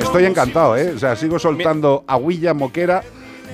Estoy encantado, ¿eh? O sea, sigo soltando aguilla moquera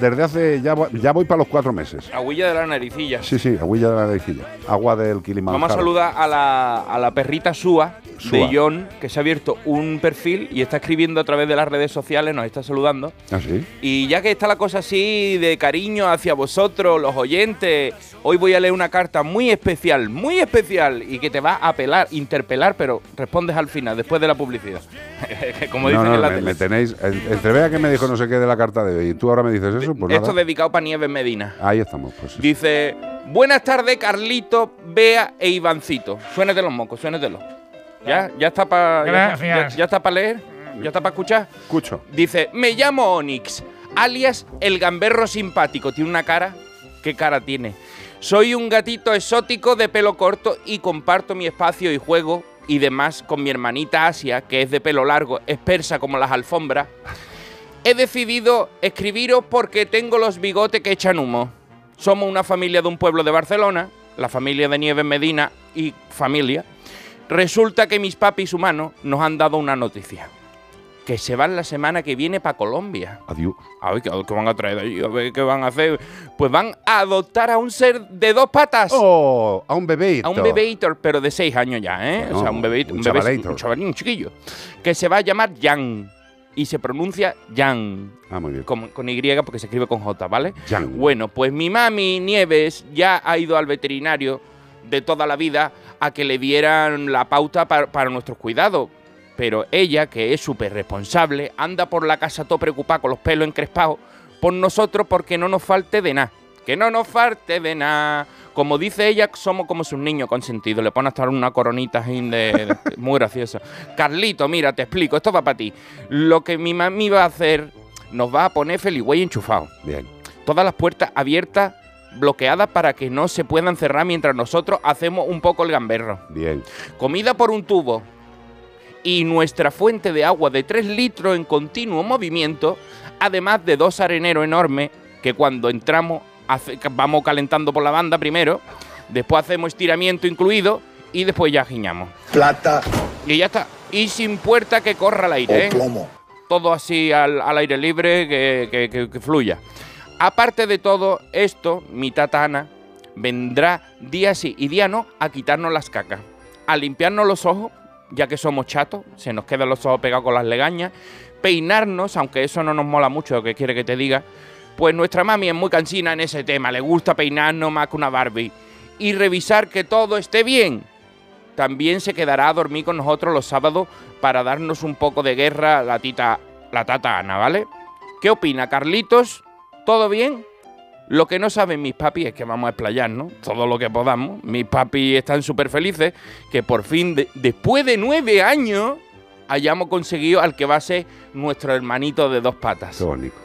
desde hace. Ya, ya voy para los cuatro meses. Agüilla de la naricilla. Sí, sí, aguilla de la naricilla. Agua del Kilimanjaro. Vamos a saludar a la, a la perrita Sua, Sua. de John, que se ha abierto un perfil y está escribiendo a través de las redes sociales, nos está saludando. ¿Ah, sí? Y ya que está la cosa así de cariño hacia vosotros, los oyentes, hoy voy a leer una carta muy especial, muy especial, y que te va a apelar, interpelar, pero respondes al final, después de la publicidad. Como no, dicen no, en la me, tele. me tenéis. en- Entre vea que me dijo no sé qué de la carta de hoy y tú ahora me dices eso, pues Esto nada. dedicado para Nieves Medina. Ahí estamos, pues. sí. Dice, buenas tardes Carlito, Bea e Ivancito. Suénete los mocos, suénetelo. ¿Ya? ¿Ya está para Gracias. ya, ya está para leer? ¿Ya está para escuchar? Escucho. Dice, me llamo Onyx, alias el gamberro simpático. Tiene una cara. ¿Qué cara tiene? Soy un gatito exótico de pelo corto y comparto mi espacio y juego y demás con mi hermanita Asia, que es de pelo largo, espersa como las alfombras. He decidido escribiros porque tengo los bigotes que echan humo. Somos una familia de un pueblo de Barcelona, la familia de Nieves Medina y familia. Resulta que mis papis humanos nos han dado una noticia. Que se van la semana que viene para Colombia. Adiós. A ver, ¿qué, van a traer allí? A ver, ¿qué van a hacer? Pues van a adoptar a un ser de dos patas. ¡Oh! A un bebé. A un bebeítor, pero de seis años ya, ¿eh? Bueno, o sea, un bebé, un un, bebé- un chavalín, un chiquillo. Que se va a llamar Jan. Y se pronuncia Jan. Ah, muy bien. Con, con Y porque se escribe con J, ¿vale? Jan. Bueno, pues mi mami Nieves ya ha ido al veterinario de toda la vida a que le dieran la pauta pa- para nuestros cuidados. Pero ella, que es súper responsable, anda por la casa todo preocupada con los pelos encrespados por nosotros porque no nos falte de nada. Que no nos falte de nada. Como dice ella, somos como sus niños consentidos. Le pone hasta una coronita así de, de- muy graciosa. Carlito, mira, te explico, esto va para ti. Lo que mi mami va a hacer, nos va a poner Feligüey enchufado Bien. todas las puertas abiertas, bloqueadas para que no se puedan cerrar mientras nosotros hacemos un poco el gamberro. Bien. Comida por un tubo y nuestra fuente de agua de 3 litros en continuo movimiento, además de dos areneros enormes que cuando entramos hace- vamos calentando por la banda primero, después hacemos estiramiento incluido y después ya giñamos. plata Y ya está. Y sin puerta que corra el aire. ¿eh? plomo. todo así al, al aire libre, que, que- que- que fluya. Aparte de todo esto, mi tata Ana vendrá día sí y día no a quitarnos las cacas, a limpiarnos los ojos, ya que somos chatos, se nos quedan los ojos pegados con las legañas, peinarnos, aunque eso no nos mola mucho, que quiere que te diga, pues nuestra mami es muy cansina en ese tema, le gusta peinarnos más que una Barbie, y revisar que todo esté bien. También se quedará a dormir con nosotros los sábados para darnos un poco de guerra la tita, la tata Ana, ¿vale? ¿Qué opina Carlitos? ¿Todo bien? Lo que no saben mis papis es que vamos a explayarnos todo lo que podamos. Mis papis están súper felices que por fin, de- después de nueve años, hayamos conseguido al que va a ser nuestro hermanito de dos patas. Qué bonito.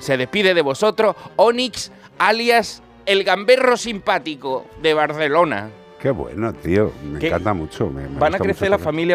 Se despide de vosotros Onyx, alias el gamberro simpático de Barcelona. Qué bueno, tío. Me ¿Qué? encanta mucho. me- me Van a crecer la familia más